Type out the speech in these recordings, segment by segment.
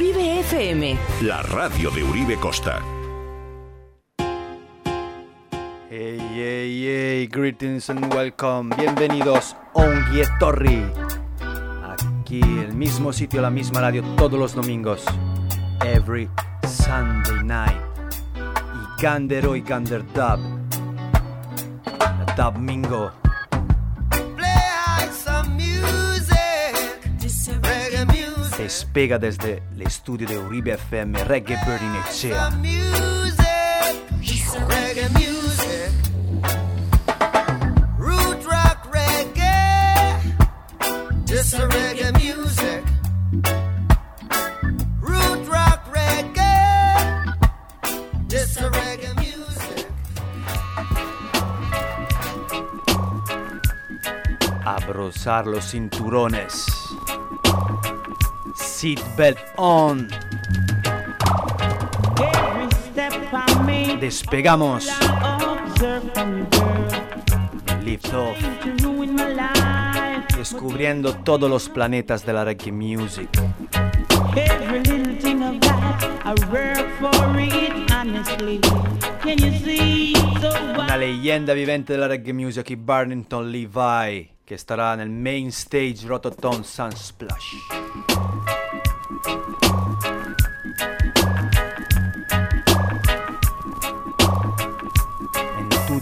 Uribe FM. La radio de Uribe Costa. Hey, hey, hey, greetings and welcome. Bienvenidos a Torri. Aquí, el mismo sitio, la misma radio, todos los domingos. Every Sunday night. Y Gandero y Gander Dub. Dub Mingo. Despega desde el estudio de Uribe FM Reggae Bird in Echea. Reggae music, root rock reggae, this a reggae music, root rock reggae, this a reggae music. Abrozar los cinturones. Seatbelt on. Despegamos. Lift off. Descubriendo todos los planetas de la reggae music. Every little thing of I work for it honestly. Can you see? So Una leyenda vivente de la reggae music Barnington Levi, que estará en el main stage Rototom Sunsplash.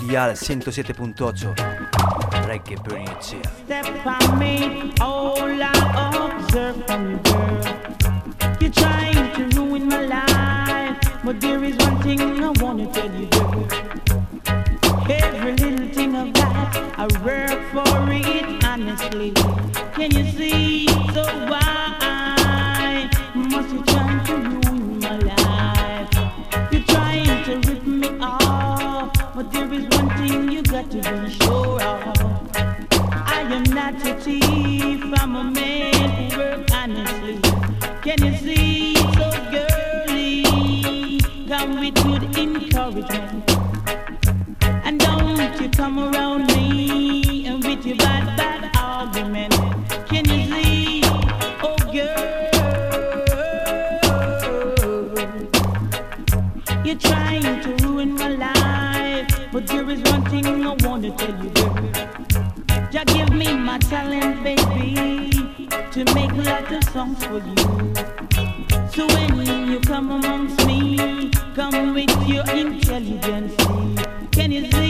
Dial 107.8, Reggae Burning Echea. step on me, all I observe from you, girl. You're trying to ruin my life, but there is one thing I wanna tell you, girl. Every little thing of that, I work for it honestly. Can you see? So why And don't you come around me and with your bad, bad Just give me my talent, baby, to make lots of songs for you. So when you come amongst me, come with your intelligence. Can you see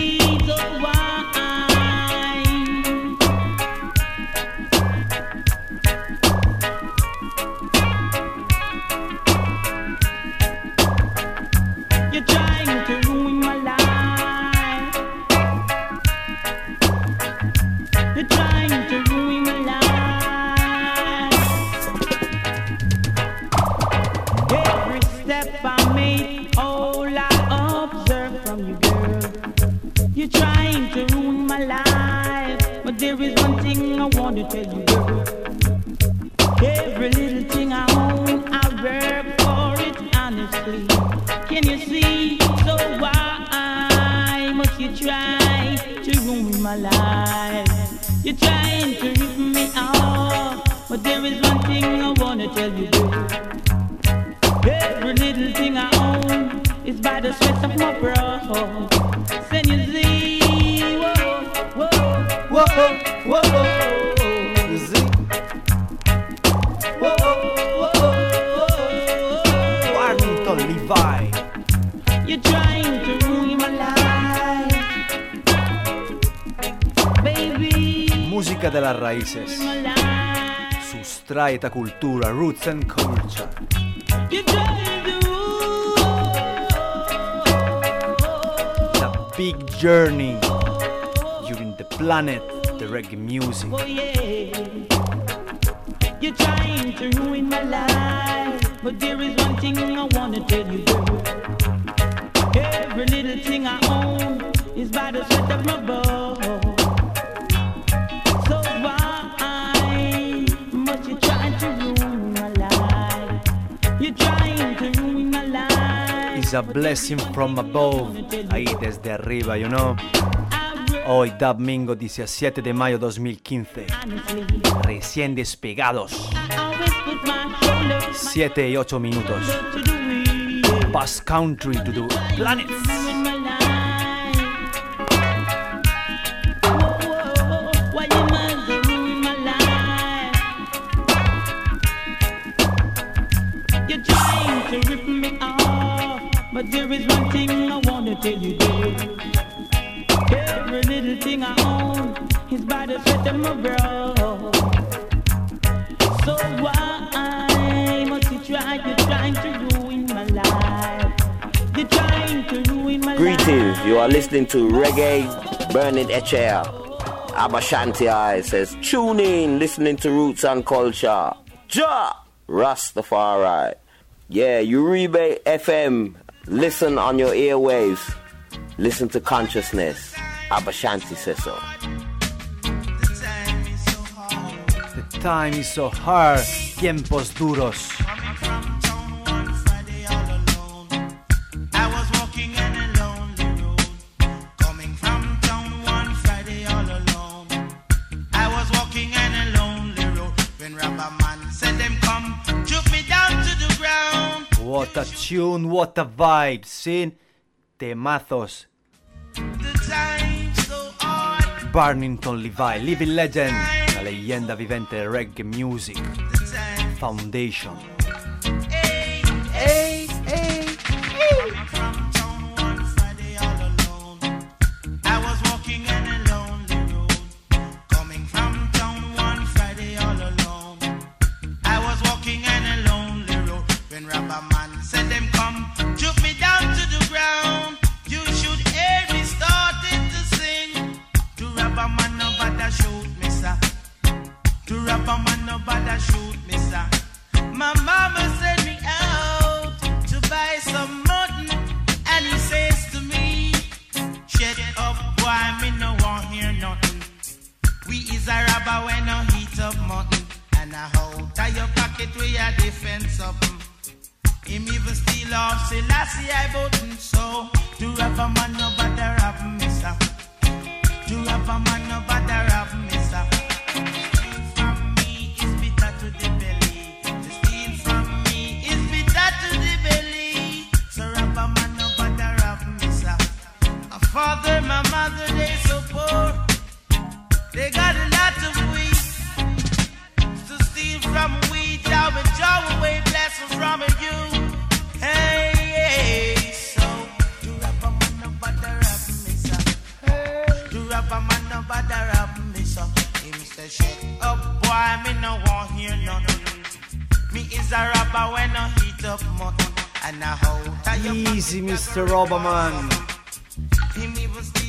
Sustraeta cultura, roots and culture. The big journey during the planet, the reggae music. You're trying to ruin my life, but there is one thing I wanna a blessing from above. Ahí desde arriba, you know. Hoy, domingo 17 de mayo 2015. honestly. Recién despegados. I always put my shoulders 7 y 8 minutos. Bass Country to the planets. Listening to Reggae Burning HL. Abashanti says, tune in, listening to Roots and Culture. Ja! Rastafari. Yeah, Uribe FM. Listen on your airwaves. Listen to consciousness. Abashanti says so. The time is so hard. Tiempos duros. A tune, what a vibe. Sin temazos. The Barnington Levi, Living Legend, la leyenda vivente del reggae music. Foundation. Nobody shoot me, sir. My mama sent me out to buy some mutton, and he says to me, Shut up, boy, me no want hear nothing. We is a robber when no heat up mutton, and I hold tie your pocket where your defense up. Him even steal off, say last year I button, so to robber man no bother rob me, sir. To robber man no bother rob me, sir. Father, my mother, they so poor. They got a lot of weed. To steal from weed, I will draw away blessing from you. Hey, hey, so to rapper man no bother me, sir. To rapper man no bother rob me, sir. Him say shut up, boy, me no want hear nothing. Me is a rapper when I heat up mutton. And I hold Easy, Mr. Robaman.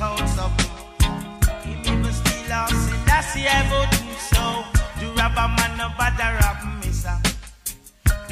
out something. Him even steal out, say that's the I vote so. The rubber man no bother of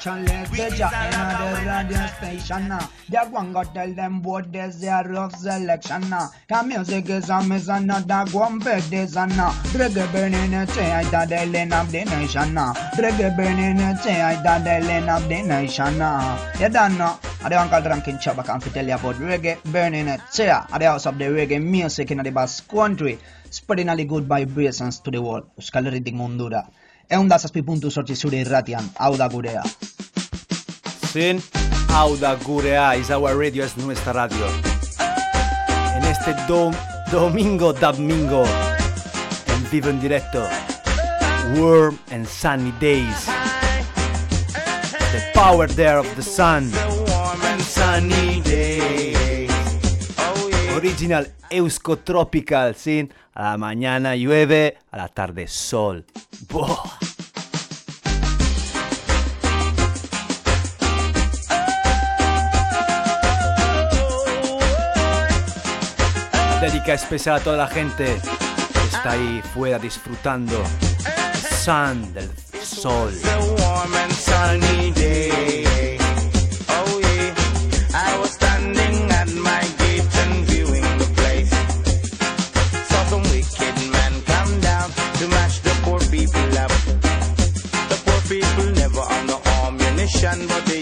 Challenge the jack in the radio station now. They one go tell them what there's their rough selection now. The music is a miss another one bed is a now. Reggae burning a I that the land of the nation now. Reggae burning a I that the land of the nation now. You don't know. I don't call Drunken Chubba can tell you about reggae burning a chair at the house of the reggae music in the Basque country, spreading all the good vibrations to the world. Euskal Herritik mundura egun da zazpi puntu sortzi zure irratian, hau da gurea. Sin, hau da gurea, is our radio, es nuestra radio. En este dom, domingo, domingo, en vivo en directo, warm and sunny days. The power there of the sun. The warm and sunny days. Original Euskotropical sin a la mañana llueve, a la tarde sol. Dedica especial a toda la gente que está ahí fuera disfrutando. Sun del sol. nation, but they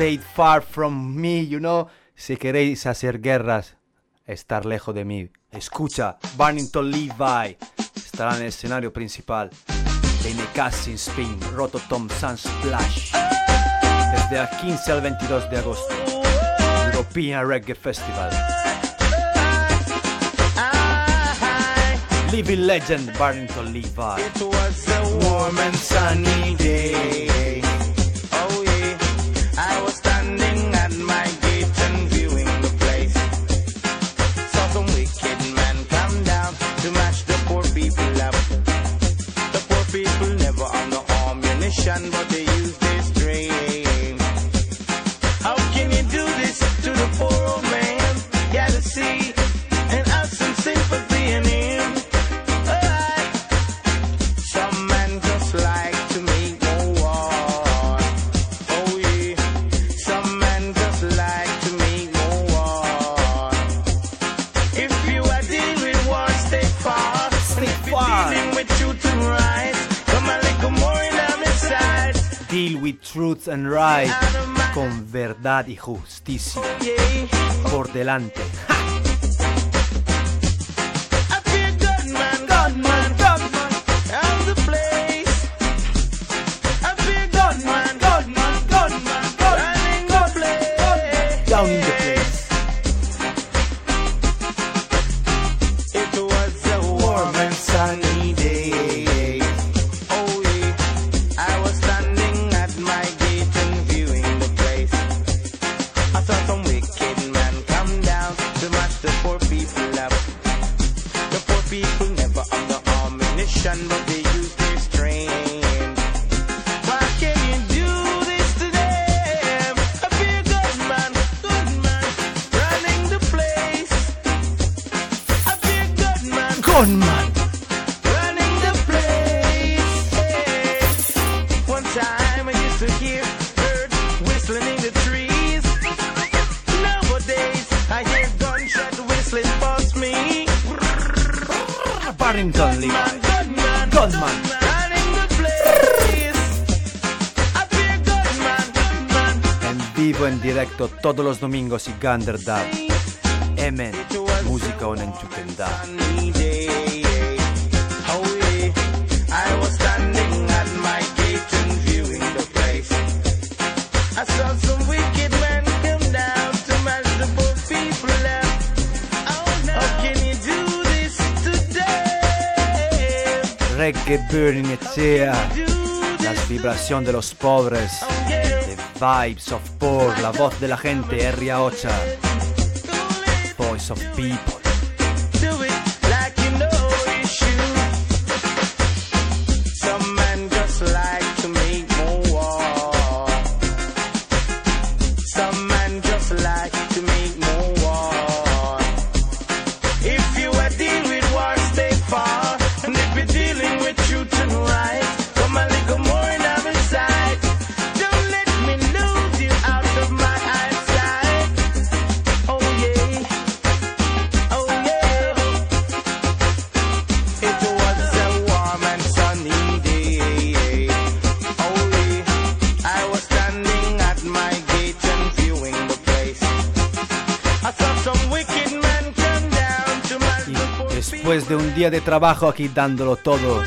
Stay far from me, you know. Si queréis hacer guerras, estar lejos de mí. Escucha, Barnington Levi estará en el escenario principal. NK Sin Spin, Rototom Sunsplash. Desde el 15 al 22 de agosto. European Reggae Festival. Living Legend, Barnington Levi. It was a warm and sunny day. And con verdad y justicia por delante. Gander da Hemen musika honen I saw some wicked men come down to Reggae burning etea. Las vibraciones de los pobres. Vibes of Poor, la voz de la gente, R.A. Ocha. Voice of People. Día de trabajo aquí dándolo todo.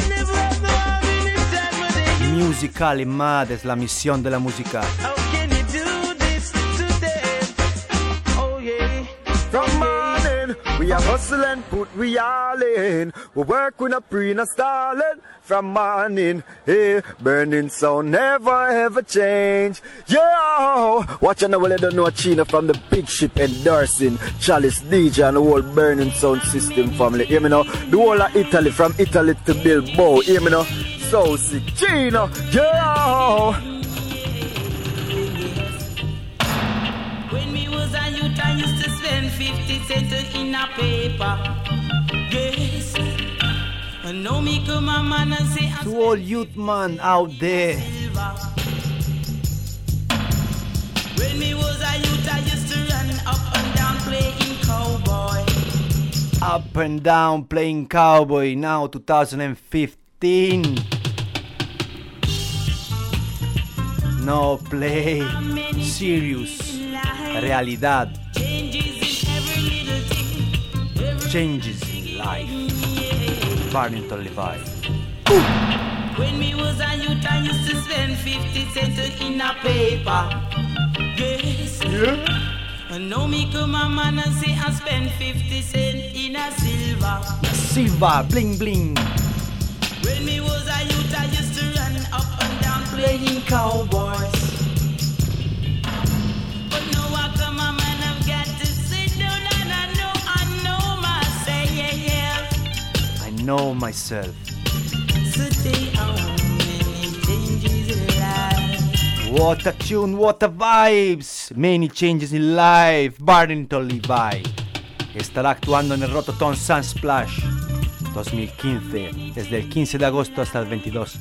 Musical y mad es la misión de la música. How can you do this today? Oh yeah. From morning, we are hustling, put we all in. We work with a pre no stalling. From morning, hey, burning sound never ever change. Yo, watch and I don't know China from the big ship endorsing Chalice DJ and the whole burning sound system family. Hear me now? The whole of Italy, from Italy to Bilbao. Hear me now? So sick, China. Yo. When me was a youth, I used to spend 50 cents in a paper. To all youth man out there. When me was a youth, I used to run up and down playing cowboy. Up and down playing cowboy now 2015. No play. Serious. Realidad. Changes in every little thing. Every Changes in life. Barrington Levi. When me was a youth, I used to spend 50 cents in a paper. Yes. Yeah. And now me come a man and say I spend 50 cents in a silver. Silver, bling bling. When me was know myself. What a tune, what a vibes. Many changes in life. Barrington Levi. Estará actuando en el Rototom Sunsplash 2015, desde el 15 de agosto hasta el 22.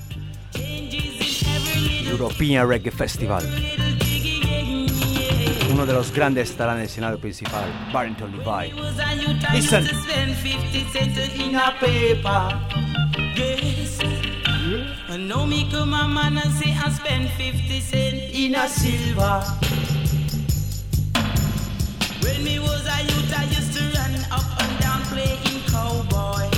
European Reggae Festival. Uno de los grandes estará en el escenario principal, Barrington Levi. Listen. used to spend 50 cents in a paper. Yes. And now me come a man and say I spend 50 cents in a silver. When me was a youth, I used to run up and down playing cowboy.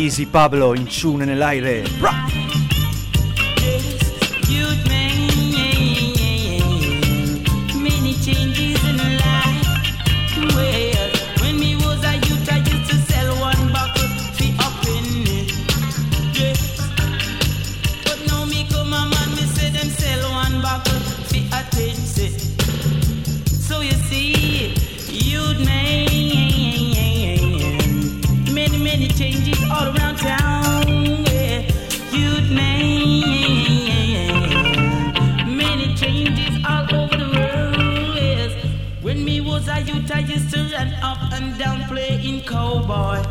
Easy Pablo, in tune en el aire. Bra. Run up and down playing cowboy.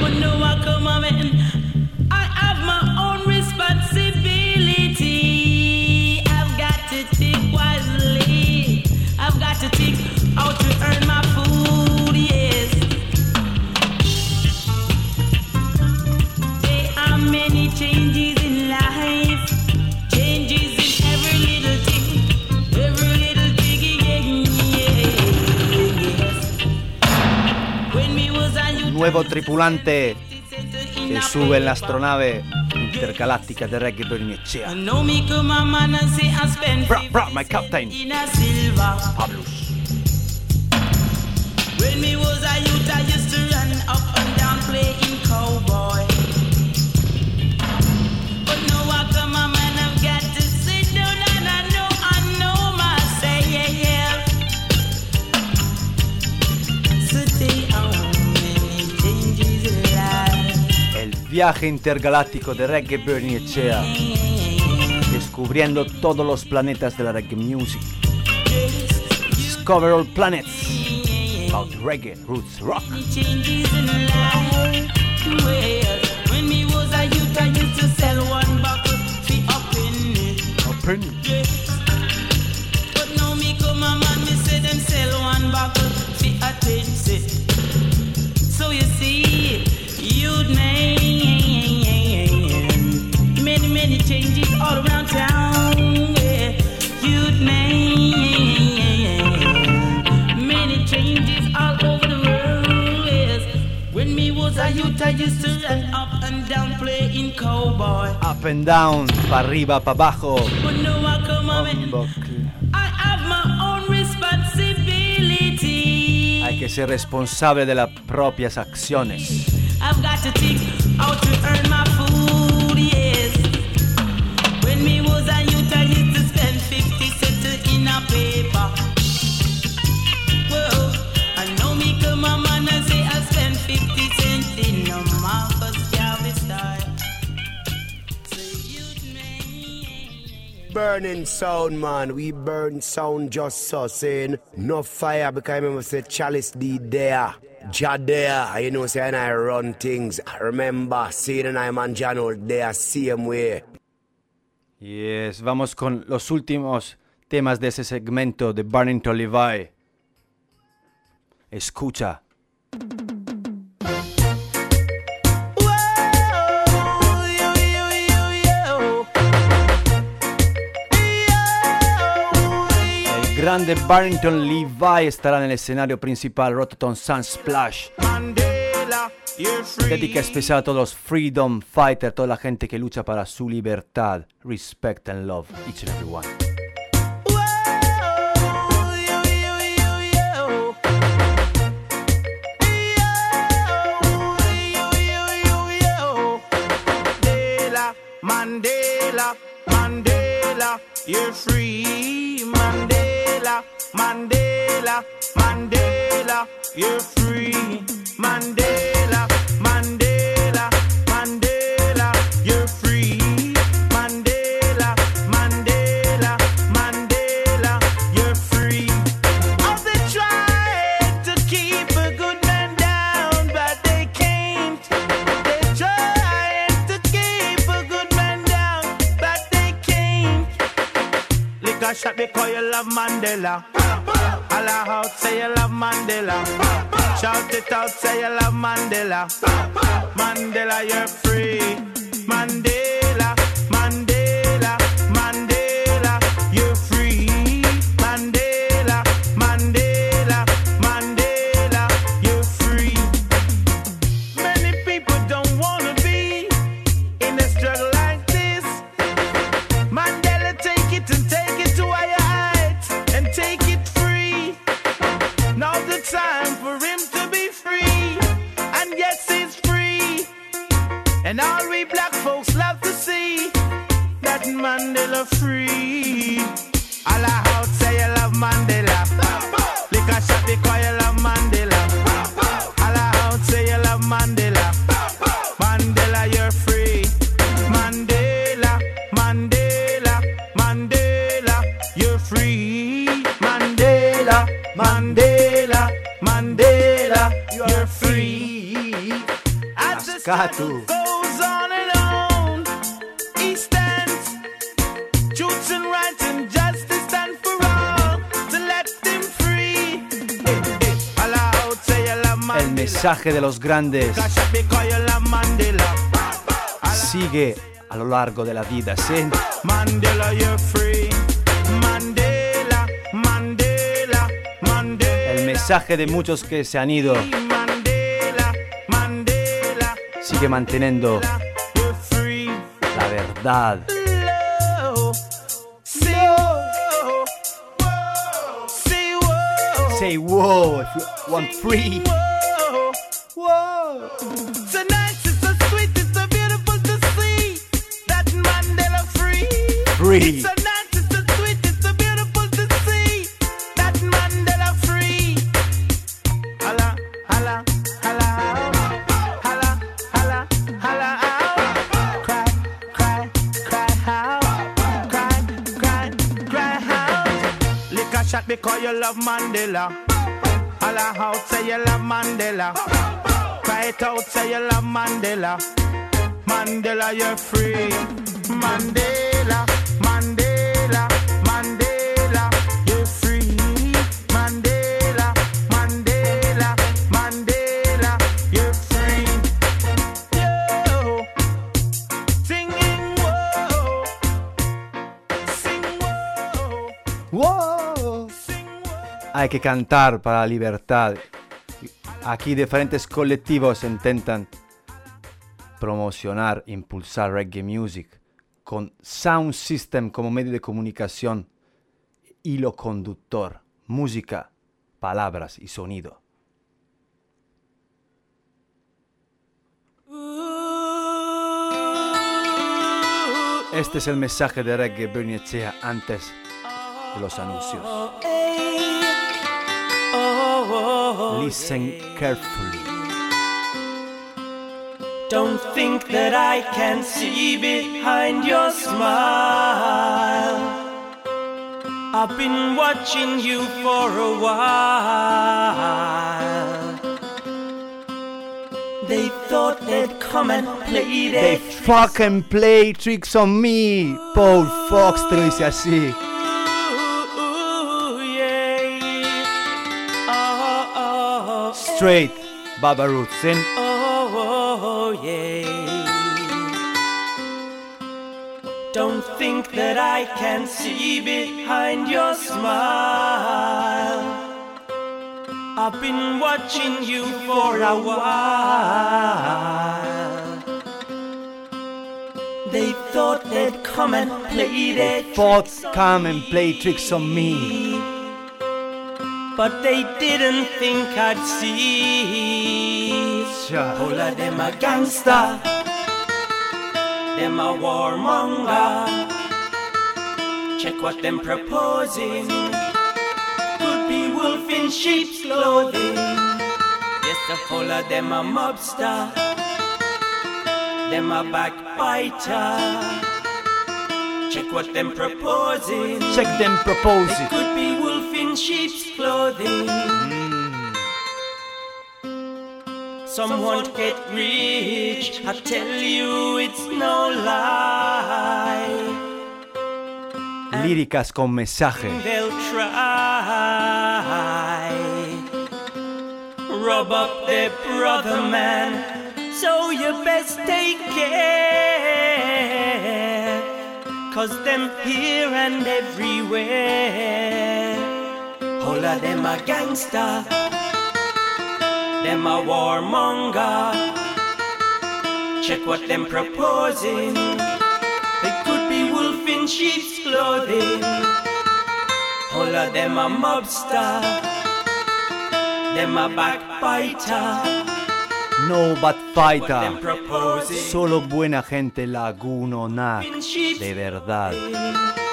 But now I come man, I have my own responsibility. I've got to think wisely. I've got to think how to earn my Nuevo tripulante que sube en la astronave intergaláctica de Reggae Bernicea. Bra, bra, 50 my captain. Pablus. When me was a youth, I used to run up and down playing cowboy. Viaje intergaláctico de Reggae Bernicea. Descubriendo todos los planetas de la reggae music. Discover all planets. About reggae, roots, rock. changes good man. Many, many changes all around town. Yeah. Many changes all over the world. When me was a youth, I used to run up and down playing cowboy. Up and down, pa arriba, pa abajo. But I come I have my own responsibility. Hay que ser responsable de las propias acciones. I've got to think how to earn my food, yes. When me was a youth, I used to spend 50 cents in a paper. Whoa, I know me come a man and say I spend 50 cents in a Marcus Garvey style. Burning sound, man. We burn sound just so saying no fire because I remember say Chalice D there. Ja there, you know, say and I run things. Remember, seeing and I man Jano there, same way. Yes, vamos con los últimos temas de ese segmento de Barnington Levi. Escucha. Grande Barrington Levi estará en el escenario principal. Mandela, you're free. Dedica especial a todos los freedom fighters, toda la gente que lucha para su libertad. Respect and love each and every one. Mandela, Mandela, Mandela, you're free. Mandela, Mandela, Mandela, you're free. Mandela, love Mandela. Holla out, say you love Mandela. Shout it out, say you love Mandela. Mandela, you're free. Mensaje de los grandes sigue a lo largo de la vida. ¿sí? Mandela, you're free. Mandela, Mandela, Mandela. El mensaje de muchos que se han ido Mandela, Mandela, sigue manteniendo la verdad. Say wow if you want free. Mandela. Holla out, say you love Mandela. Cry it out, say you love Mandela. Mandela, you're free. Mandela, Mandela, Hay que cantar para la libertad. Aquí diferentes colectivos intentan promocionar, impulsar reggae music con sound system como medio de comunicación, hilo conductor, música, palabras y sonido. Este es el mensaje de reggae Bernie Echea antes de los anuncios. Listen carefully. Don't think that I can see behind your smile. I've been watching you for a while. They thought they'd come and play They fucking play tricks on me. Paul Fox lo Straight, Baba Roots. Oh, oh, yeah. Don't think that I can see behind your smile. I've been watching you for a while. They thought they'd come and play their Thought tricks on come and play tricks on me. But they didn't think I'd see. All of them a gangster, them a warmonger. Check what them proposing. Could be wolf in sheep's clothing. Yes, the whole of them a mobster, them a backbiter. Check what them proposing. Check them proposing. could be wolf sheep's clothing. Some won't get rich. I tell you, it's no lie. Líricas con mensaje. They'll try. Rub up their brother, man. So you best take care. Cause them here and everywhere. All of them a gangster. Them a warmonger. Check what them proposing. They could be wolf in sheep's clothing. All of them a mobster. Them a backbiter. No bad fighter. Solo buena gente lagunona. in sheep's De verdad.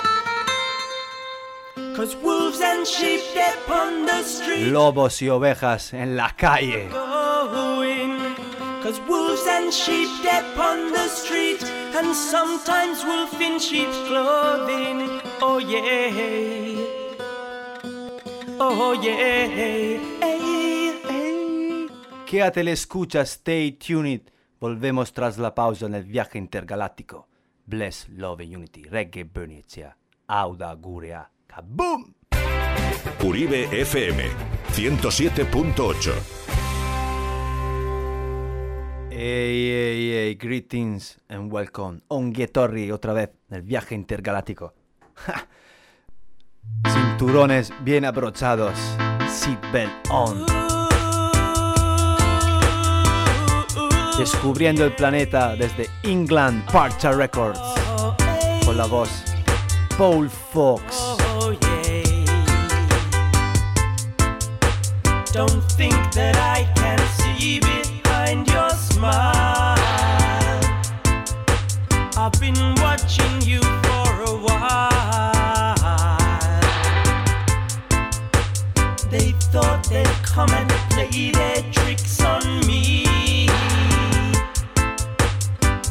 Lobos y ovejas en la calle. Cause wolves and sheep they're on the street. And sometimes wolf in sheep's clothing. Oh yeah. Oh yeah. Hey, hey. Quédate le escucha, stay tuned. Volvemos tras la pausa en el viaje intergaláctico. Bless, love and unity. Reggae Bernicea. Auda Gurea. Kaboom! Uribe FM 107.8. Ey, ey, ey, greetings and welcome. Onguietorri otra vez en el viaje intergaláctico. Ja. Cinturones bien abrochados. Seatbelt on. Descubriendo el planeta desde England, Parcha Records. Con la voz Paul Fox. Don't think that I can see behind your smile. I've been watching you for a while. They thought they'd come and play their tricks on me.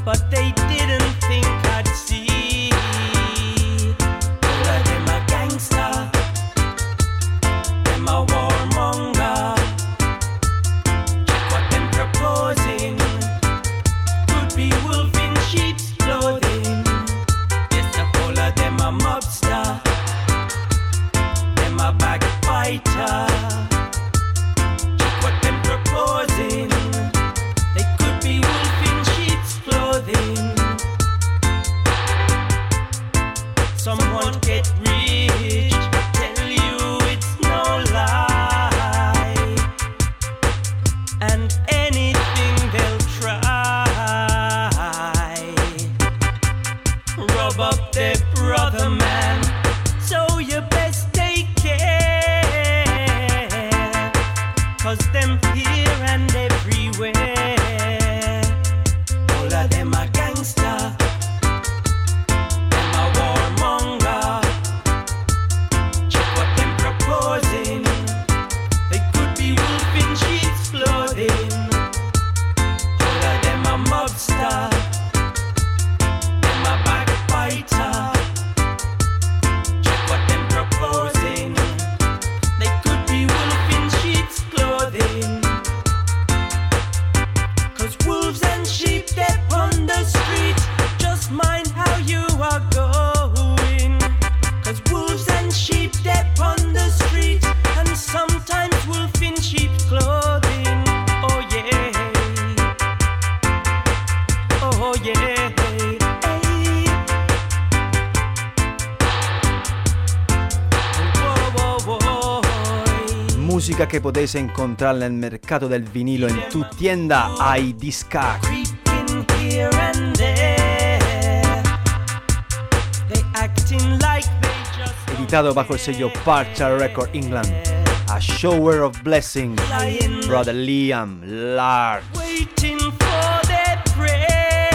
But they tu tienda iDiscag. Creeping here and there. They acting like they just Editado bajo el sello Parcha Record England. A Shower of Blessing. Brother Liam prey.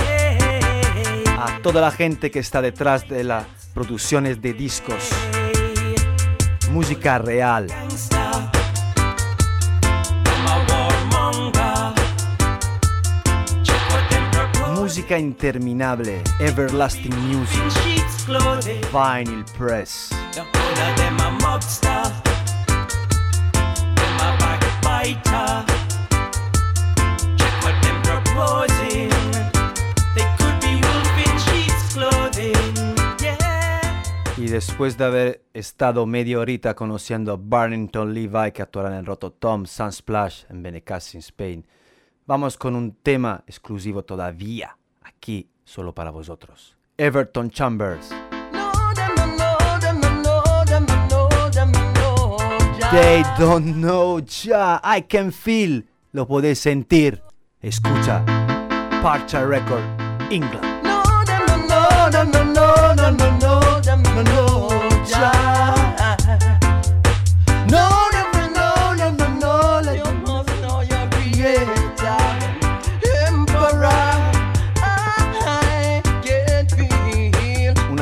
A toda la gente que está detrás de las producciones de discos. Música real. Be wolf in sheets clothing. Yeah. Y después de haber estado media horita conociendo a Barrington Levi que actuará en el Rototom Sunsplash en Benicassim, Spain, vamos con un tema exclusivo todavía, aquí solo para vosotros. Everton Chambers. They don't know ya, I can feel. Lo podéis sentir. Escucha. Parcha Record, England.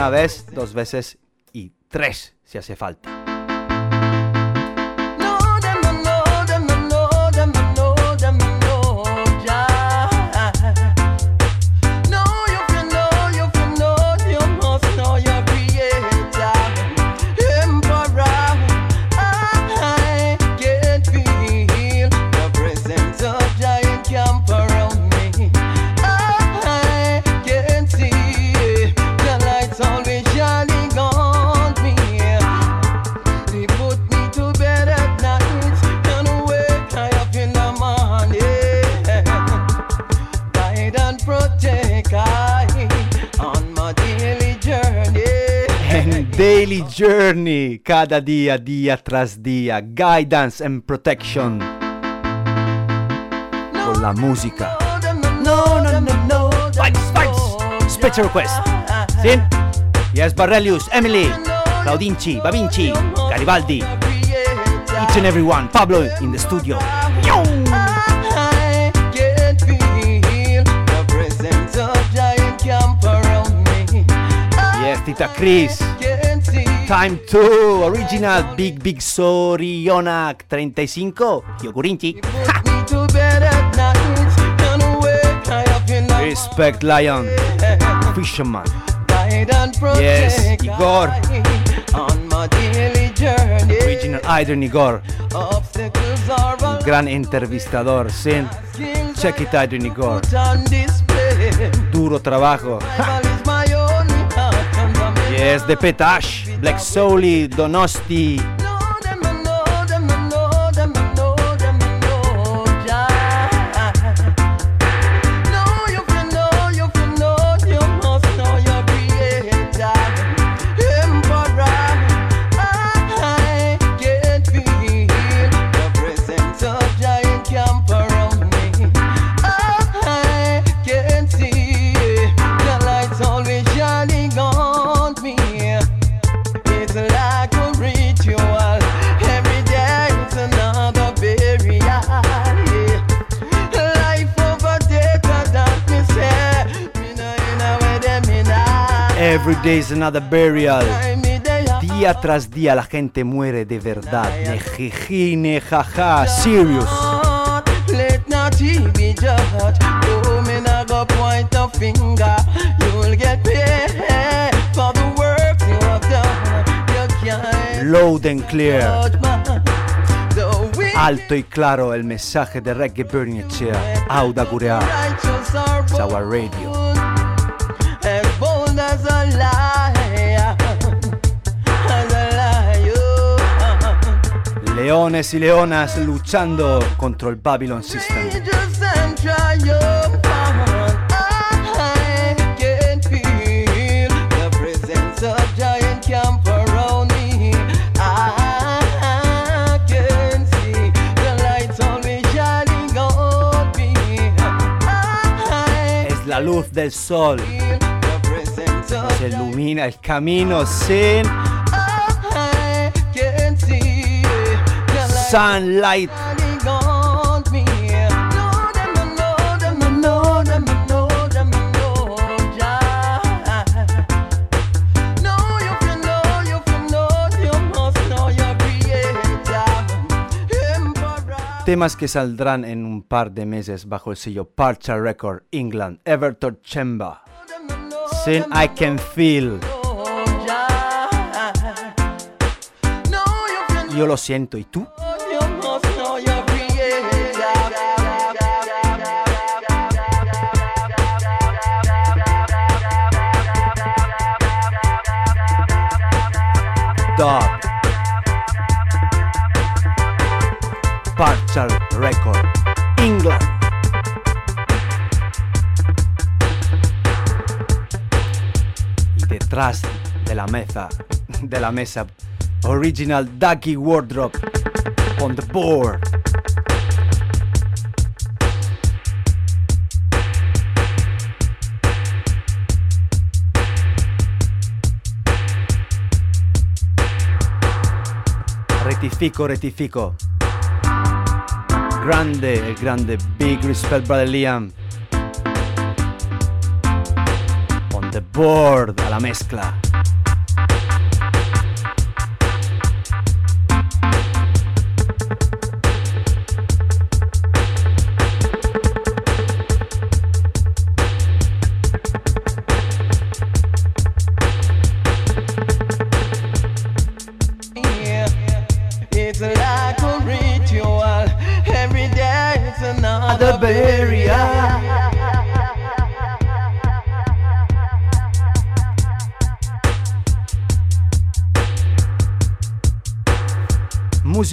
Una vez, dos veces y tres si hace falta. Journey, cada día, día tras día, guidance and protection. Con la música. No, no, no, no. Vibes, vibes. Special request. ¿Sí? Yes, Barrelius, Emily, Claudinci, Bavinci, Garibaldi, each and every one. Pablo in the studio. Yes, Tita Chris. Time 2, original Big Big Sorionak 35, Yogurinchi. me to bed at night and wake I up in the Respect Lion, Fisherman. Yes, Igor. Original Aidan Igor, gran entrevistador, skills Check it Aidan Igor. Duro trabajo. Yes, de Petash, Black Soli, Donosti, Every day is another burial. Día tras día la gente muere de verdad. Nejeji, nejaja, serious. Let not he be judged. Me not go point a finger. You'll get paid for the work you have done. You can't Loud and clear. Alto y claro el mensaje de Reggae Burning Echea. Auda Gurea. righteous are It's our radio. Leones y leonas luchando contra el Babylon System. Es la luz del sol. Se ilumina el camino sin Sunlight. Temas que saldrán en un par de meses bajo el sello Parcha Record England, Everton Chamber. Sin I Can Feel. Yo lo siento, ¿y tú? Dub. Partial Record, England. Y detrás de la mesa, de la mesa, original Ducky Wardrobe on the board. Rectifico, rectifico. Grande, el grande Big Respect Brother Liam. On the board, a la mezcla.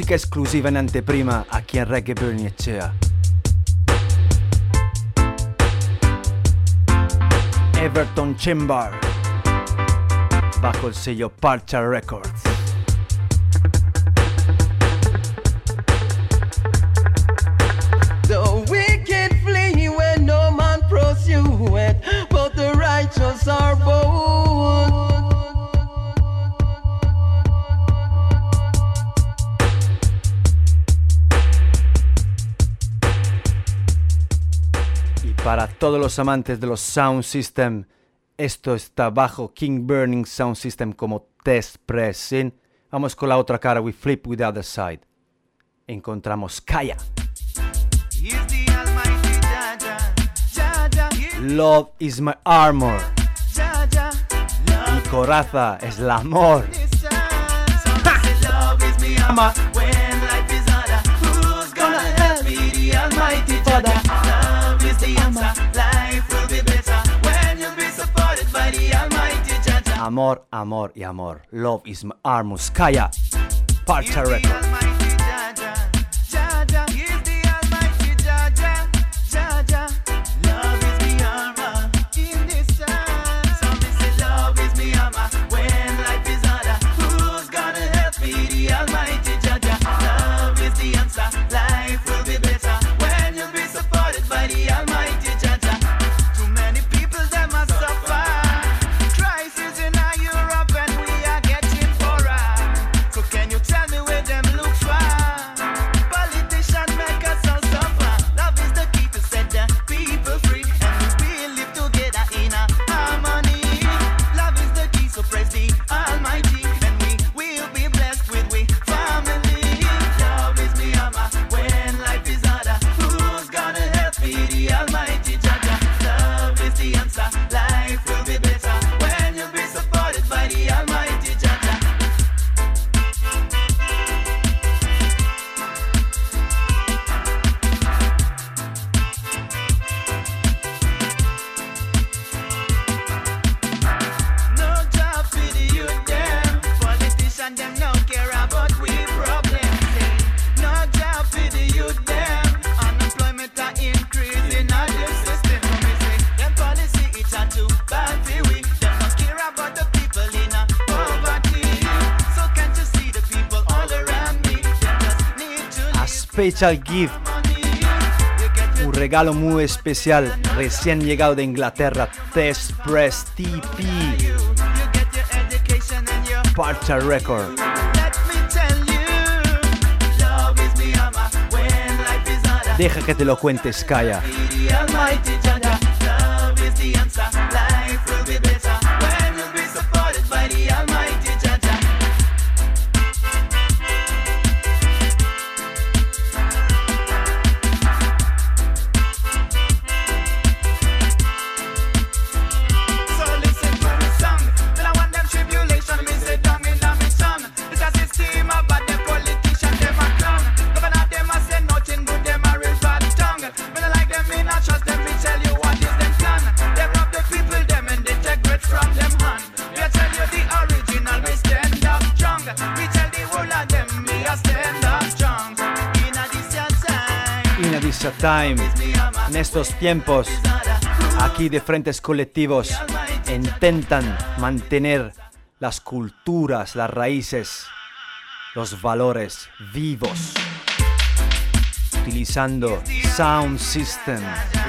musica esclusiva in anteprima a chi è reggae bernicea. Everton Chamber va col segno Parcha Records. todos los amantes de los Sound System, esto está bajo King Burning Sound System como test pressing. Vamos con la otra cara, we flip with the other side. Encontramos Kaya. Love is my armor. Mi coraza es el amor. amor, amor y amor. Love is armuskaya. Kaya. Parter Richard Gibb. Un regalo muy especial, recién llegado de Inglaterra, Test Press TP. Parcha Record. Deja que te lo cuentes, Kaya. Estos tiempos, aquí de frentes colectivos, intentan mantener las culturas, las raíces, los valores vivos, utilizando sound system,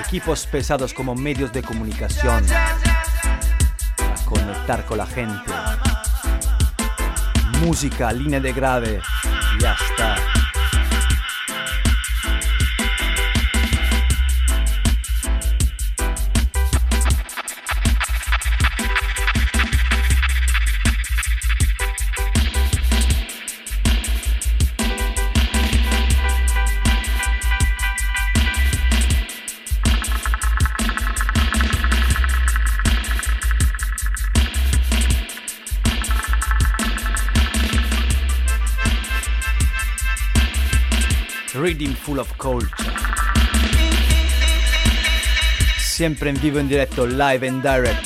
equipos pesados como medios de comunicación para conectar con la gente, música, línea de grave, y ya Full of Culture. Siempre en vivo, en directo, live and direct.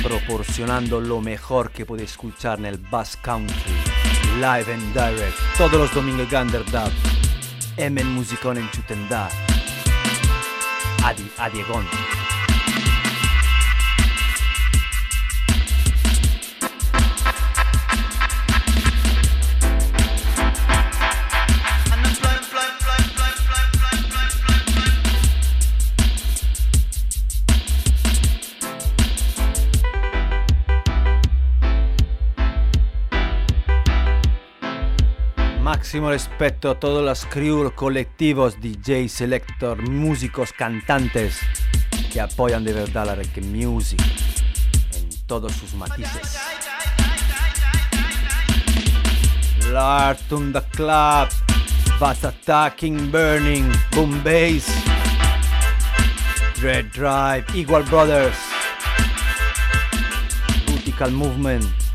Proporcionando lo mejor que puede escuchar en el Bass Country. Live and direct. Todos los domingos Gander Dub. M en Musicón en Chutendá. Adi, Adiegón. Máximo respeto a todos los crew, colectivos, DJ, selector, músicos, cantantes que apoyan de verdad la reggae music en todos sus matices. Lart on the club, Bat Attacking, Burning, Boom Bass, Red Drive, Equal Brothers, Vertical Movement.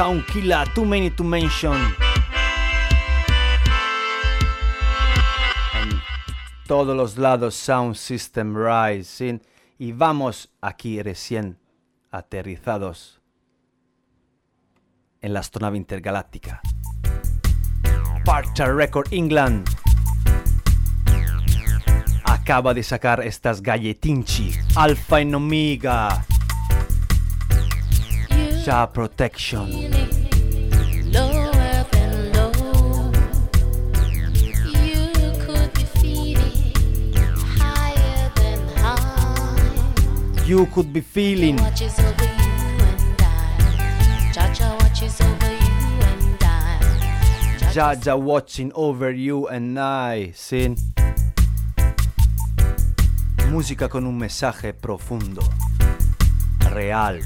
Sound Killer, Too Many to Mention. En todos los lados Sound System Rising. Y vamos aquí recién aterrizados en la astronave intergaláctica. Parcha Record England acaba de sacar estas galletinchi Alpha and Omega. Child Protection. Lower than low, you could be feeling higher than high. You could be feeling Watches over you and I. Jaja watches over you and I. Jaja watching over you and I. Sin música con un mensaje profundo, real.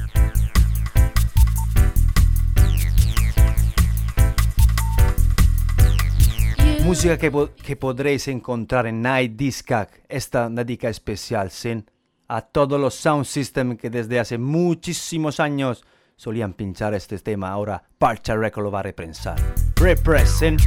Música que, que podréis encontrar en Night Discag, esta dedica especial, sin a todos los sound system que desde hace muchísimos años solían pinchar este tema, ahora Parcha Record lo va a reprensar. Represent.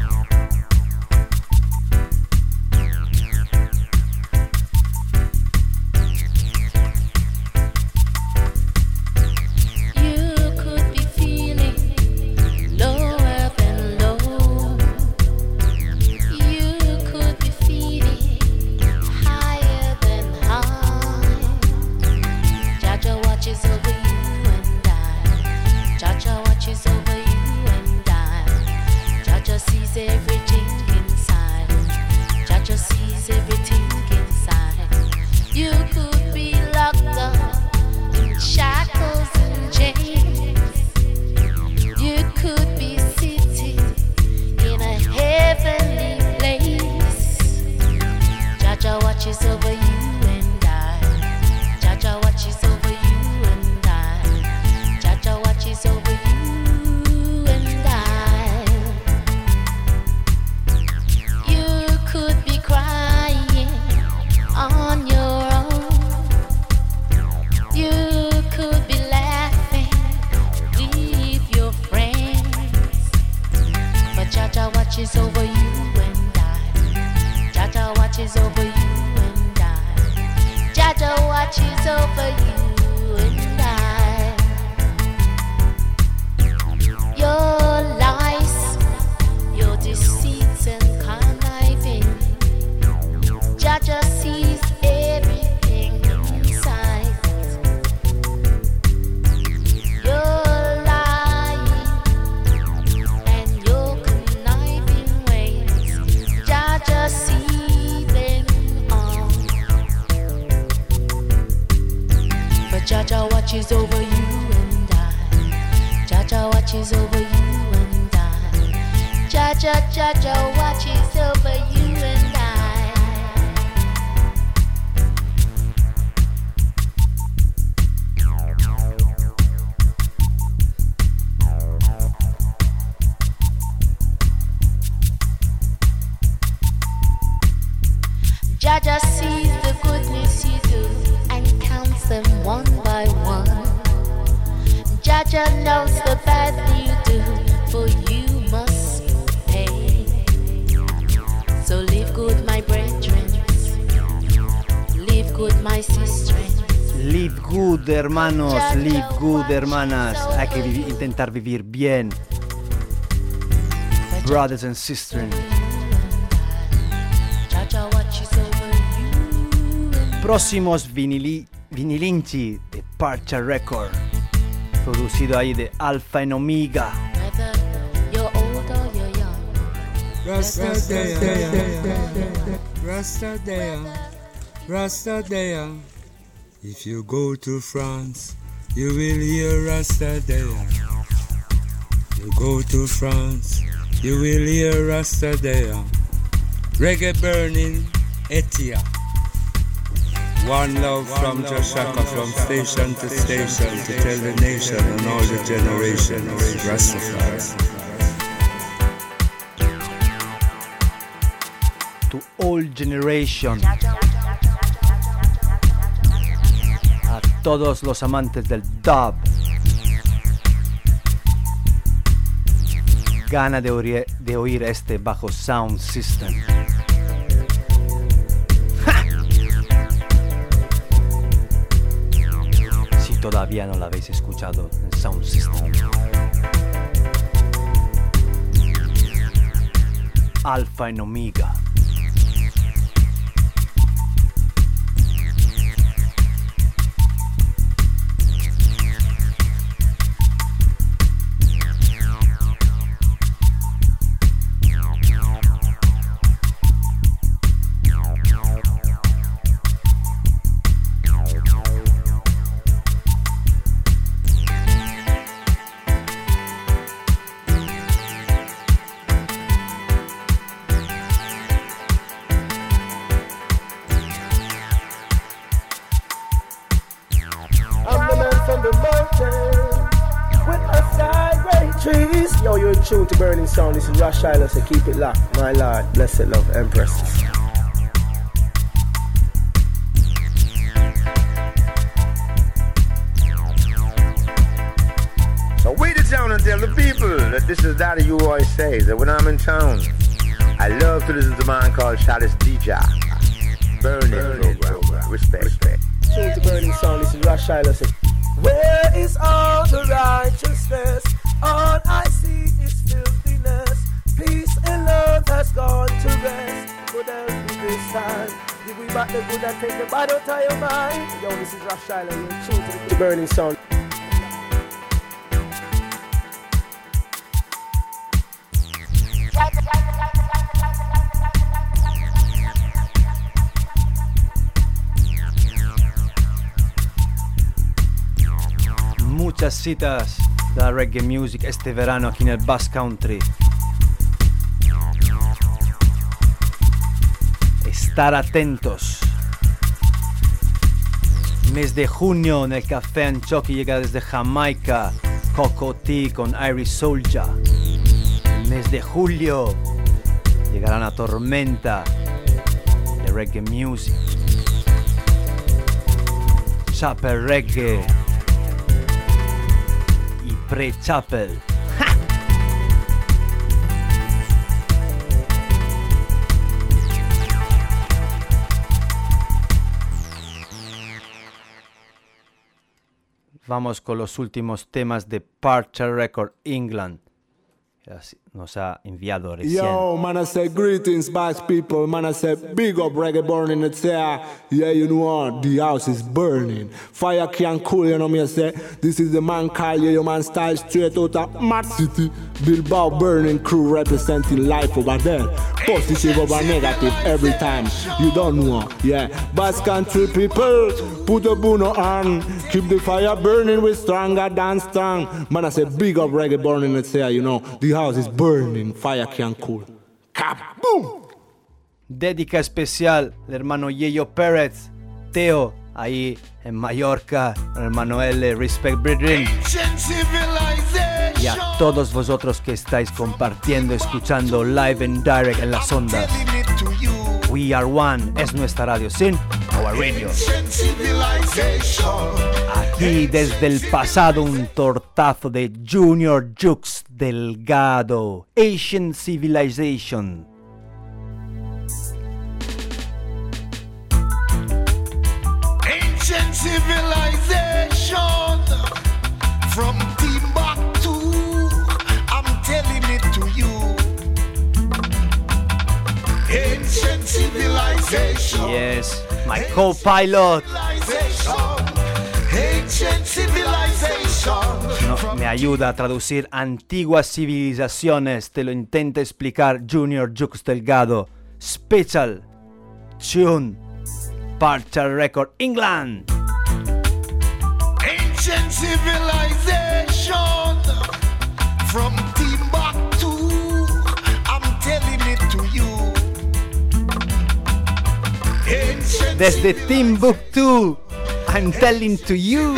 Good, hermanas. Hay que intentar vivir bien. Brothers and sisters. Próximos vinili, vinilinchi de Parcha Record. Producido ahí de Alpha and Omega. Rasta If you go to France, you will hear Rasta You go to France, you will hear Rasta Reggae burning, Etia. One love from Joshaka, from station to station, to tell the nation and all the generations, Rastafari. To all generation. Todos los amantes del dub. Gana de oír, este bajo sound system. Si todavía no la habéis escuchado en sound system. Alpha and Omega. My lord, blessed love, Empress. So we the town and tell the people that this is Daddy you always say that when I'm in town, I love to listen to a man called Chalice DJ. Burning, program. Respect. Respect. Tune to Burning Sound. This is Rush Island. Muchas citas de la reggae music este verano aquí en el Bass Country. Estar atentos. Mes de junio en el Café Anchoqui llega desde Jamaica Coco Tea con Irish Soldier. Mes de julio llegará una tormenta de reggae music. Chapel Reggae y Pre-Chapel. Vamos con los últimos temas de Parcher Record England. Nos ha enviado recién. Yo, man, I say greetings, bass people. Man, I say big up reggae burning. It's here. Yeah, you know? The house is burning. Fire can't cool, you know me. I say this is the man call you, your man style straight out of Mad City. Bilbao burning crew representing life over there. Positive over negative every time. You don't know, yeah. Bass country people, put a bono on. Keep the fire burning with stronger than strong. Man, I say big up reggae burning. It's here, you know. The house is burning. Fire can't cool. Kaboom! Dedica especial al hermano Yeyo Pérez, Teo, ahí en Mallorca, el hermano L, Respect Brethren. Y a todos vosotros que estáis compartiendo, escuchando live and direct en las ondas. We are one es nuestra radio, sin our radio. Aquí desde el pasado un tortazo de Junior Jux Delgado, Asian Civilization. Ancient civilization from Timbuktu. I'm telling it to you. Ancient civilization. Yes, my co-pilot. No, me ayuda a traducir antiguas civilizaciones. Te lo intenta explicar Junior Jux Delgado. Special Tune. Parcher Record England. Ancient civilization Desde Timbuktu. I'm telling to you.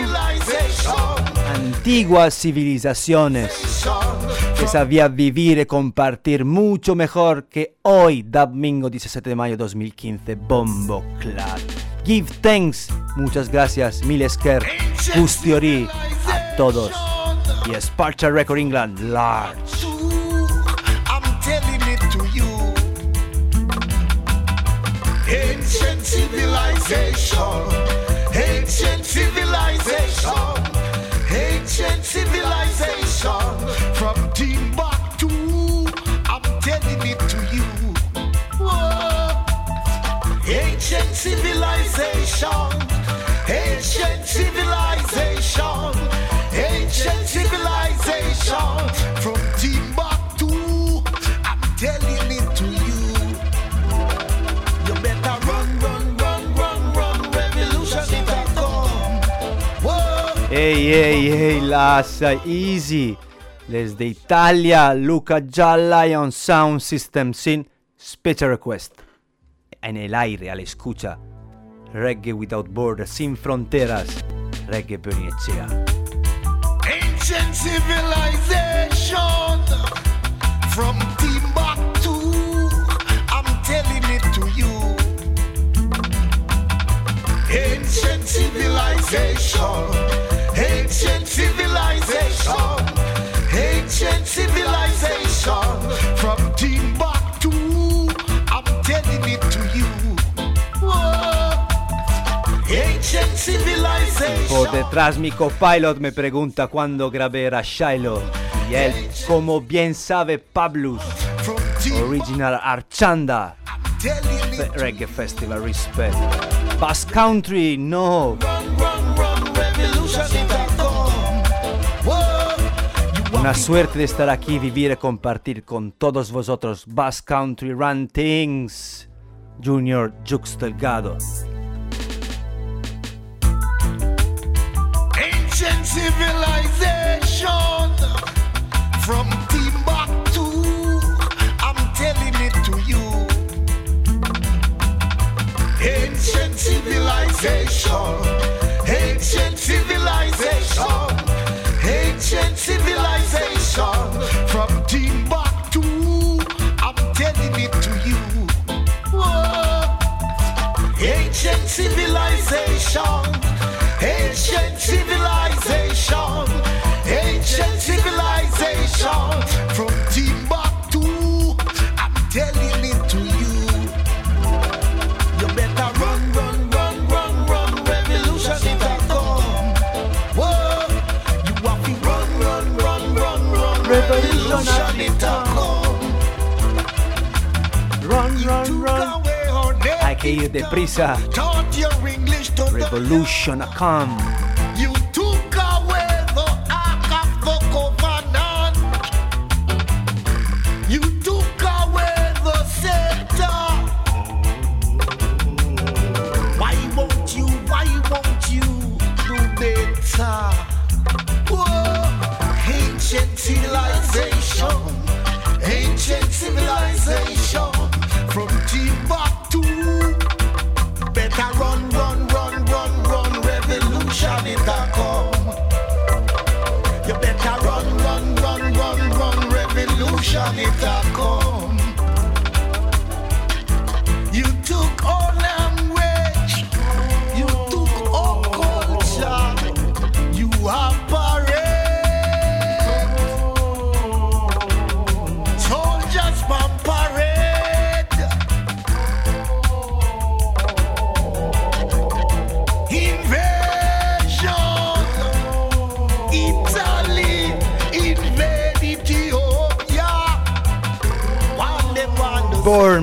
Antiguas civilizaciones que sabía vivir y compartir mucho mejor que hoy, domingo 17 de mayo 2015, Bombo Club. Give thanks, muchas gracias, Milesker, Custiori, a todos. Y Sparta Record England, large. Civilization. Ancient civilization. Ancient civilization. From Timbuktu. I'm telling it to you. Whoa. Ancient civilization. Ehi, ehi, ehi, lascia, easy. Desde Italia, Luca Gialla on Sound System sin Special Request. En el aire, a escucha. Reggae Without Borders, sin fronteras. Reggae Bernicea. Ancient civilization from Timbuktu. I'm telling it to you. Ancient civilization. Detrás mi copilot me pregunta cuándo grabé a Shiloh. Y él, como bien sabe Pablus, Original Archanda, Reggae Festival Respect. Bass Country, no. Una suerte de estar aquí, vivir y compartir con todos vosotros. Bass Country Run Things. Junior Jux Delgado. Civilization from Timbuktu. I'm telling it to you. Ancient civilization, ancient civilization, ancient civilization from Timbuktu. I'm telling it to you. Whoa. Ancient civilization, ancient civilization, ancient civilization from Timbuktu. I'm telling it to you. You better run, run, run, run, run. Revolution it a come. Whoa, you have to run, run, run, run, run. Revolution it a come. Run, run, run. Que ir deprisa. Revolution come. You took away the. You took away the. Why won't you, why won't you do better? Ancient civilization, ancient civilization revolution it a Whoa.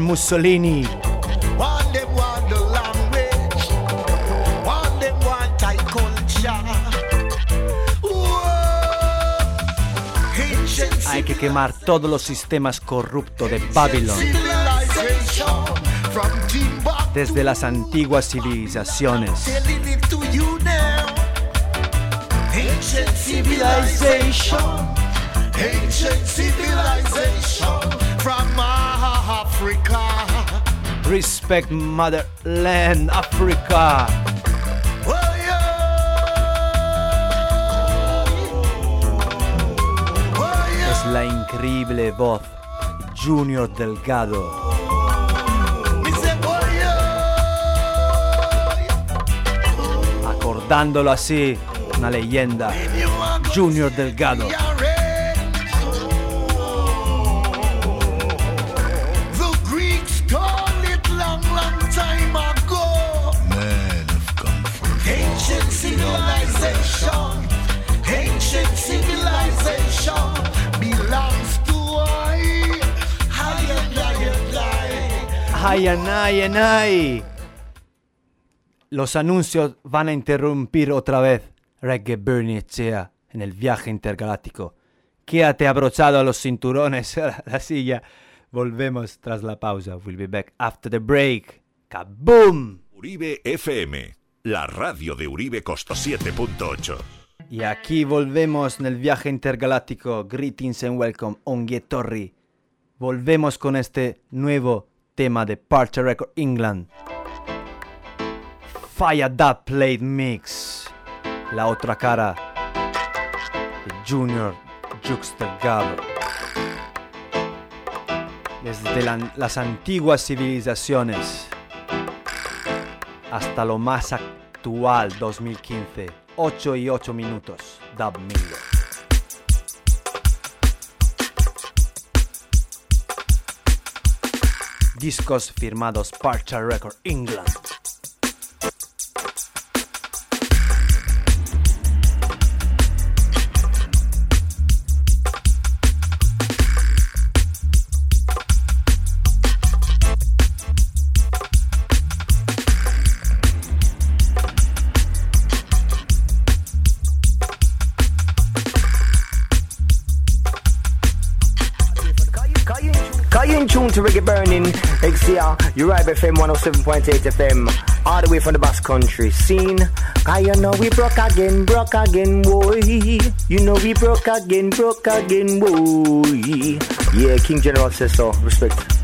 Ancient Hay que quemar todos los sistemas corruptos de Babylon. Desde las antiguas civilizaciones. Ancient civilization, ancient civilization Respect Motherland, Africa. Es la increíble voz Junior Delgado. Acordándolo así, una leyenda. Junior Delgado. Ay, ay, ay, ay. Los anuncios van a interrumpir otra vez Reggae Bernie Echea en el viaje intergaláctico. Quédate abrochado a los cinturones, a la silla. Volvemos tras la pausa. We'll be back after the break. ¡Kaboom! Uribe FM, la radio de Uribe Costo 7.8. Y aquí volvemos en el viaje intergaláctico. Greetings and welcome, Torri. Volvemos con este nuevo tema de Parcher Record England. Fire That Plate Mix. La otra cara de Junior Jux Delgado. Desde la- las antiguas civilizaciones hasta lo más actual 2015. 8 y 8 minutos. Dub Miller. Discos firmados Parcher Record England. To reggae burning? XCR, you right FM 107.8 FM, all the way from the Basque Country. Scene, I you know we broke again, broke again, boy. You know we broke again, broke again, boy. Yeah, King General says so. Respect.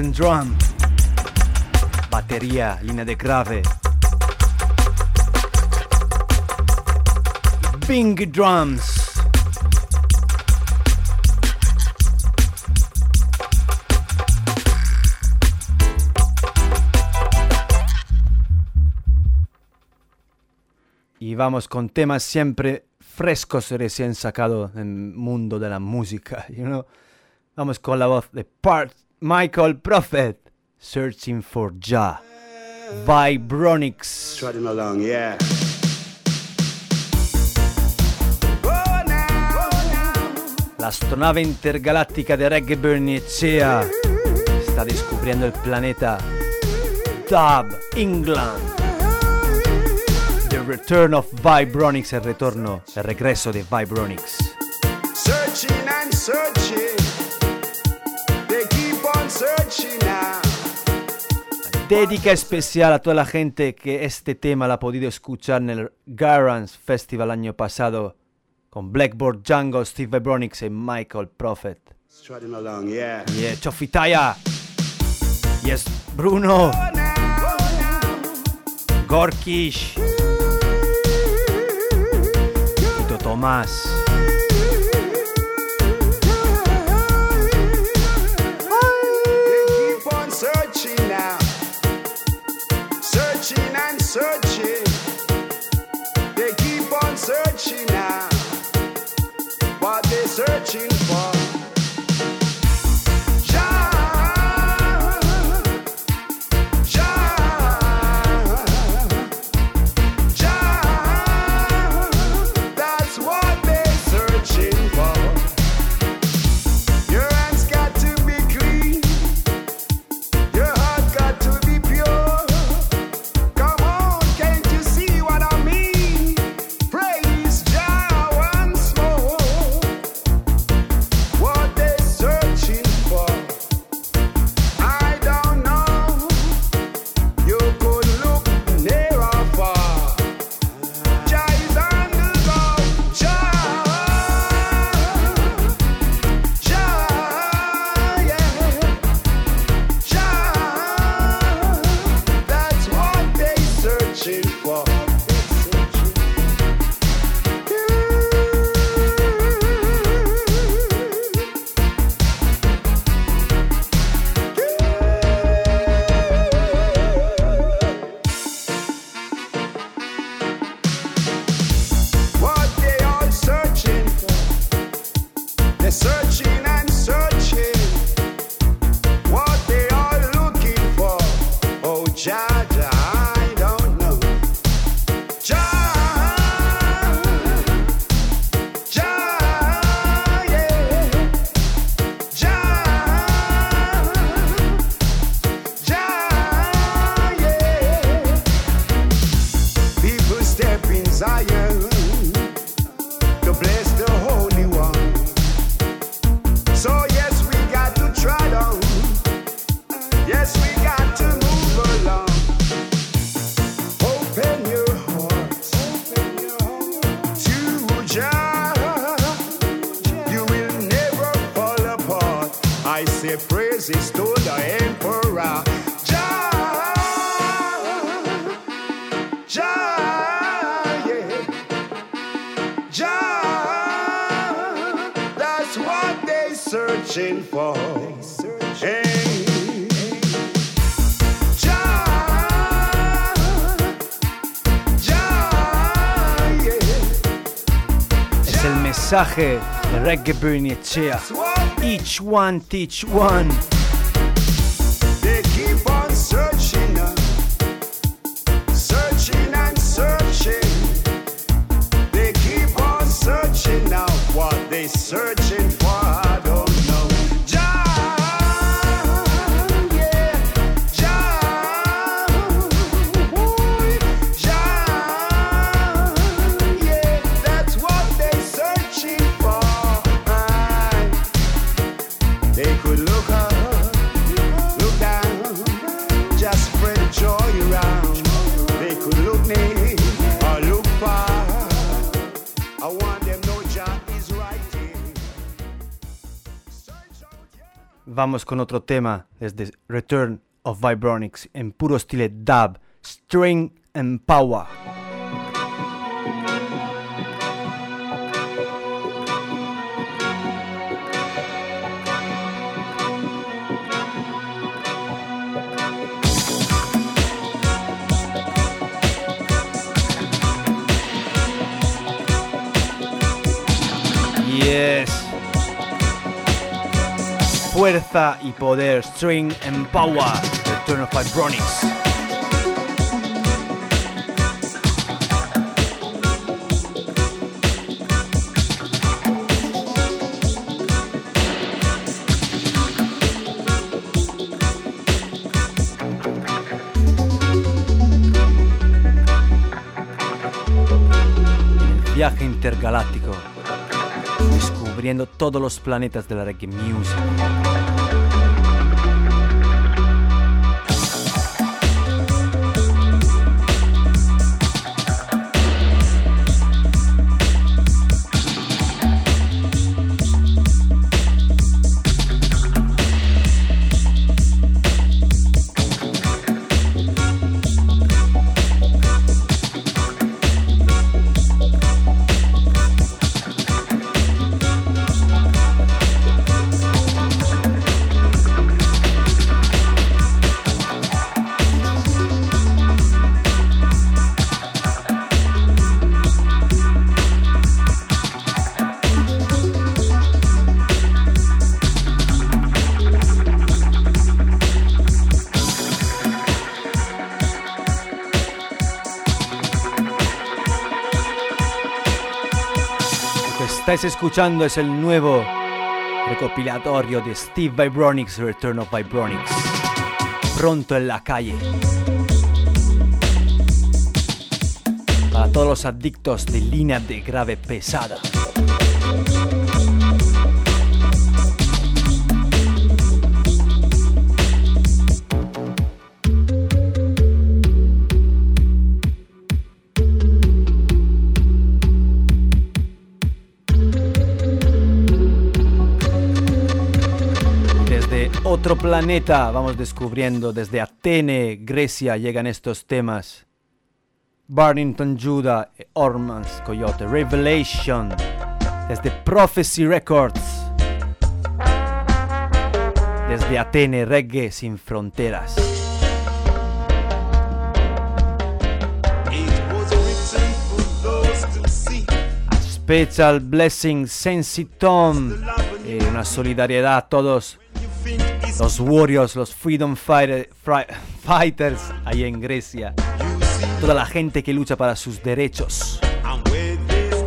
And drum. Batería, línea de grave. Bing drums. Y vamos con temas siempre frescos recién sacados en mundo de la música. You know? Vamos con la voz de Part Michael Prophet, Searching for Jah. Vibronics. Trotting along, yeah. La astronave intergaláctica de Reggae Bernicea está descubriendo el planeta Dub, England. The Return of Vibronics, el retorno, el regreso de Vibronics. Searching and searching. Dedica especial a toda la gente que este tema la ha podido escuchar en el Garance Festival año pasado con Blackboard Django, Steve Vibronics y Michael Prophet. Along, yeah. Yeah, Chofitaya. Yes, Bruno. Gorkish. Tito Tomás. El mensaje de Reggae Bernicea. Each one teach one. Vamos con otro tema desde Return of Vibronics en puro estilo dub, String and Power. Yes. Fuerza y poder, String and Power, Return of Vibronics. El viaje intergaláctico, descubriendo todos los planetas de la reggae music. Escuchando es el nuevo recopilatorio de Steve Vibronics, Return of Vibronics. Pronto en la calle. Para todos los adictos de línea de grave pesada. Otro planeta vamos descubriendo, desde Atene, Grecia, llegan estos temas. Barrington Judah, Ormans Coyote, Revelation, desde Prophecy Records. Desde Atene, Reggae sin fronteras. Special Blessing Sensi Tom. Eh, una solidaridad a todos los warriors, los freedom fighter- fighters ahí en Grecia. Toda la gente que lucha para sus derechos. And where there's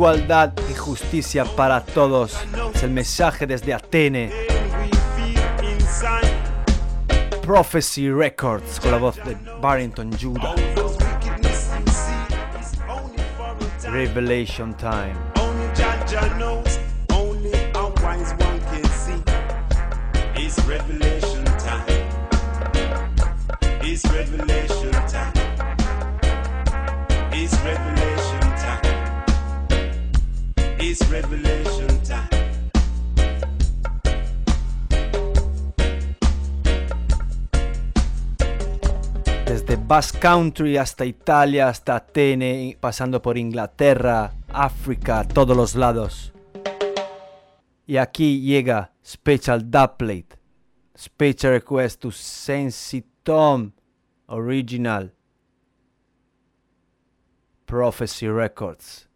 igualdad y justicia para todos. Es el mensaje desde Atene. Prophecy Records con la voz de Barrington Judah. Revelation Time. It's revelation time. It's revelation. Revelation time. Desde Basque Country hasta Italia, hasta Atene, pasando por Inglaterra, África, todos los lados. Y aquí llega Special Dubplate, Special Request to Sensi Tom Original Prophecy Records.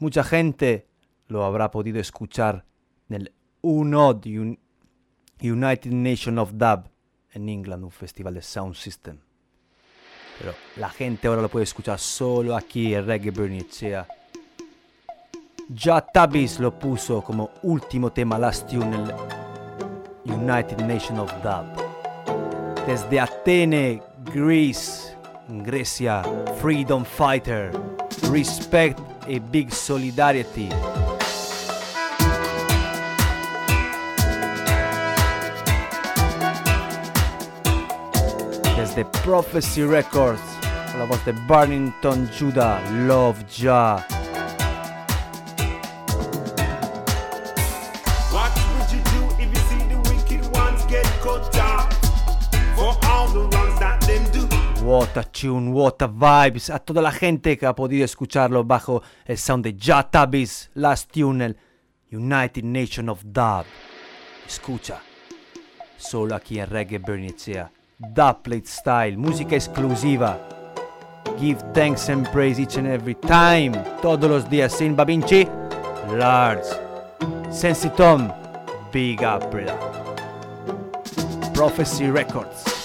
Mucha gente lo habrá podido escuchar en el UNOD, United Nation of Dub, en England, un festival de Sound System. Pero la gente ahora lo puede escuchar solo aquí en Reggae Bernicea. Ya Tabis lo puso como último tema last tune en United Nation of Dub. Desde Atene, Greece, Grecia, Freedom Fighter, Respect a big solidarity. There's the Prophecy Records. That the Barnington Judah Love Jah. what a tune, what a vibes a toda la gente que ha podido escucharlo bajo el sound de Jatabis, Last Tunnel, United Nation of Dub. Escucha, solo aquí en Reggae Bernicea, Dub Plate Style, música exclusiva. Give thanks and praise each and every time, todos los días sin Babinci, Large, Sensitom, Big April, Prophecy Records.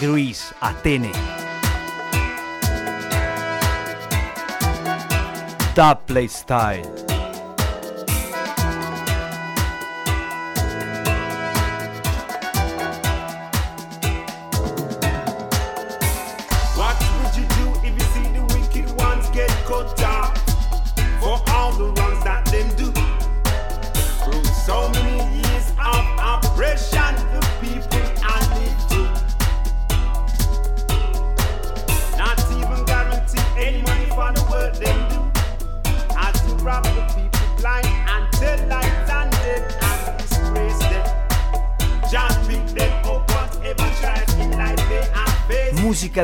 Grease, Atene. Dubplate style.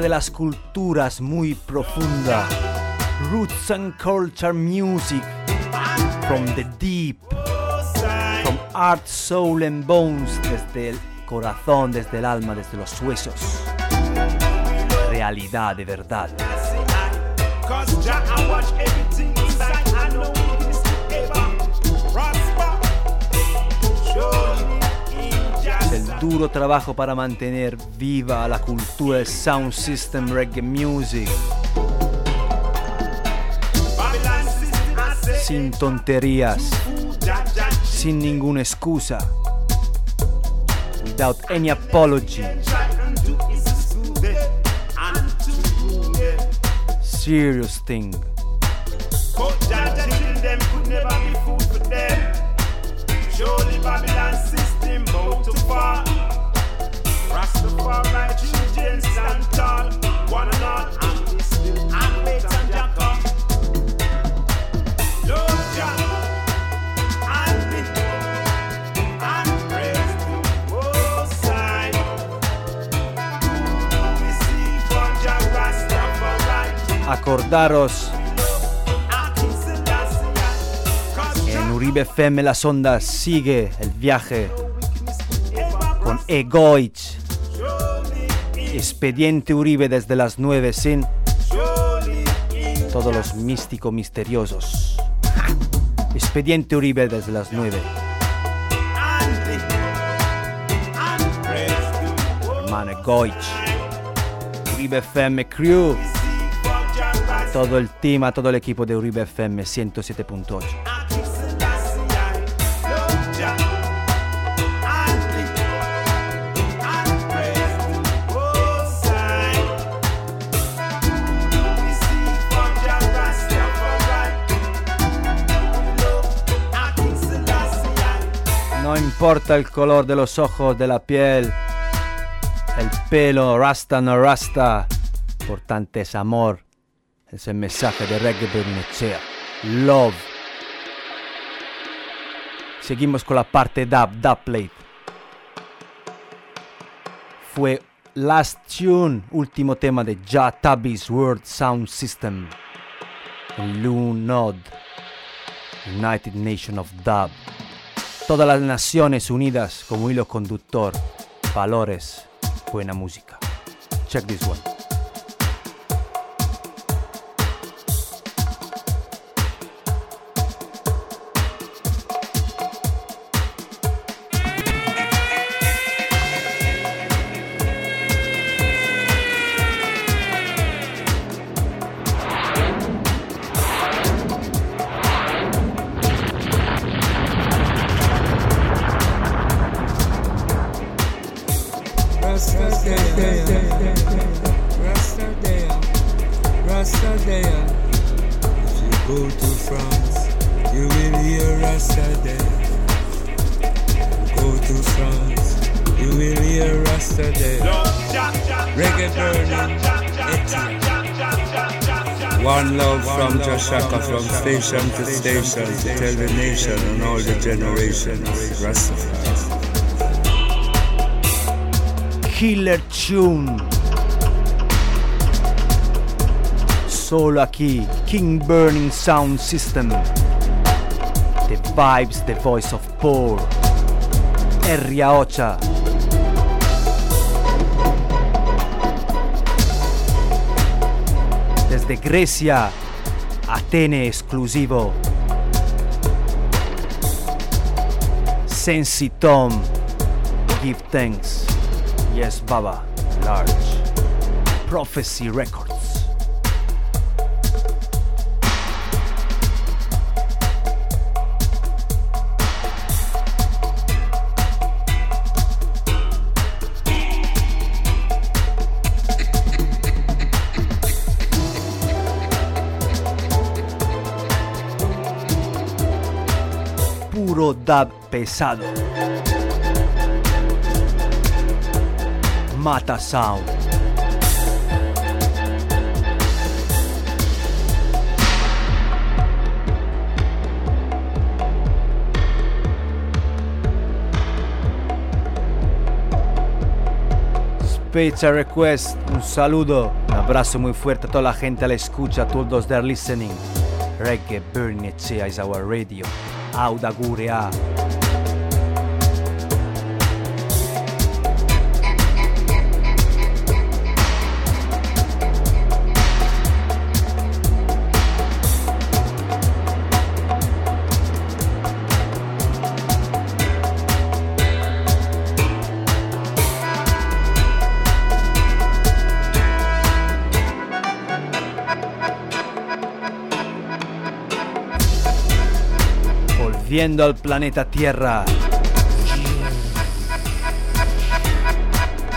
De las culturas muy profunda. Roots and culture music from the deep. From art, soul and bones. Desde el corazón, desde el alma, desde los huesos. Realidad de verdad. Duro trabajo para mantener viva la cultura del sound system reggae music. Sin tonterías. Sin ninguna excusa. Without any apology. Serious thing. Surely Babylon children stand tall, one and all, and we still and wait and. Lord. Acordaros. En Uribe FM Las Ondas. Sigue el viaje Egoich. Expediente Uribe desde las 9 sin todos los místicos misteriosos. Expediente Uribe desde las 9. Hermano Egoich. Uribe FM Crew. Todo el team, todo el equipo de Uribe FM 107.8. importa el color de los ojos, de la piel, el pelo, rasta no rasta, importante es amor. Es el mensaje de Reggae Bernicea. Love. Seguimos con la parte dub, dub plate. Fue Last Tune, último tema de Ja Tabby's World Sound System. Lunod, United Nation of Dub. Todas las naciones unidas como hilo conductor. Valores, buena música. Check this one. Aquí, King Burning Sound System. The vibes, the voice of poor. Erria Ocha. Desde Grecia, Atene exclusivo. Sensi Tom, give thanks. Yes, Baba, large. Prophecy Records. Pesado. Mata Sound. Special request, un saludo, un abrazo muy fuerte a toda la gente a la escucha, a todos los that are listening. Reggae Burnetsia is our radio. Auda Gurea. Volviendo al planeta Tierra.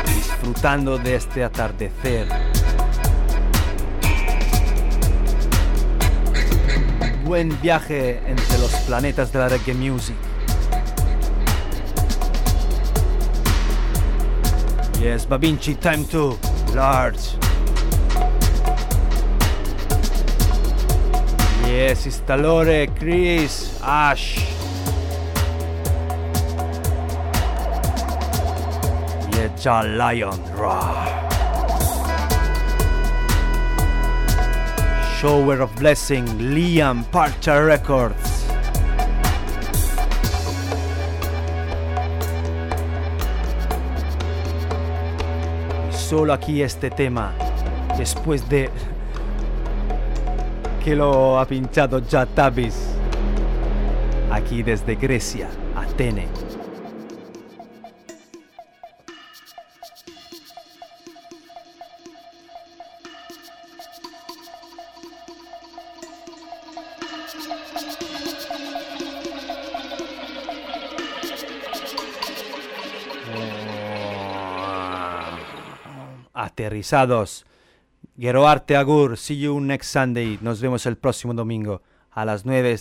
Disfrutando de este atardecer. Buen viaje entre los planetas de la reggae music. Yes, Babinchi, time to large. Yes, Istalore, Chris, Ash. John Lion, Raw. Shower of Blessing, Liam, Parcha Records. Y solo aquí este tema, después de que lo ha pinchado ya Tabis. Aquí desde Grecia, Atene. Aterrizados. Geroarte Agur, see you next Sunday. Nos vemos el próximo domingo. A las 9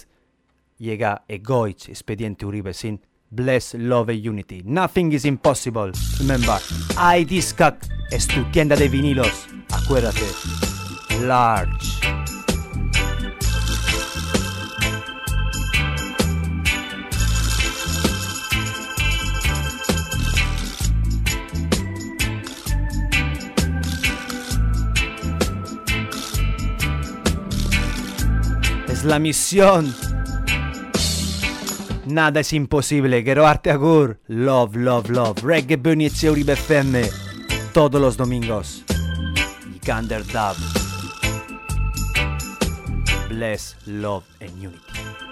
llega Egoich, Expediente Uribe sin Bless, Love Unity. Nothing is impossible. Remember, iDiscac es tu tienda de vinilos. Acuérdate. Large. Es la misión. Nada es imposible. Geroarte Agur. Love, love, love. Reggae Bunice Uribe FM. Todos los domingos. Y Gander Dub. Bless, love and unity.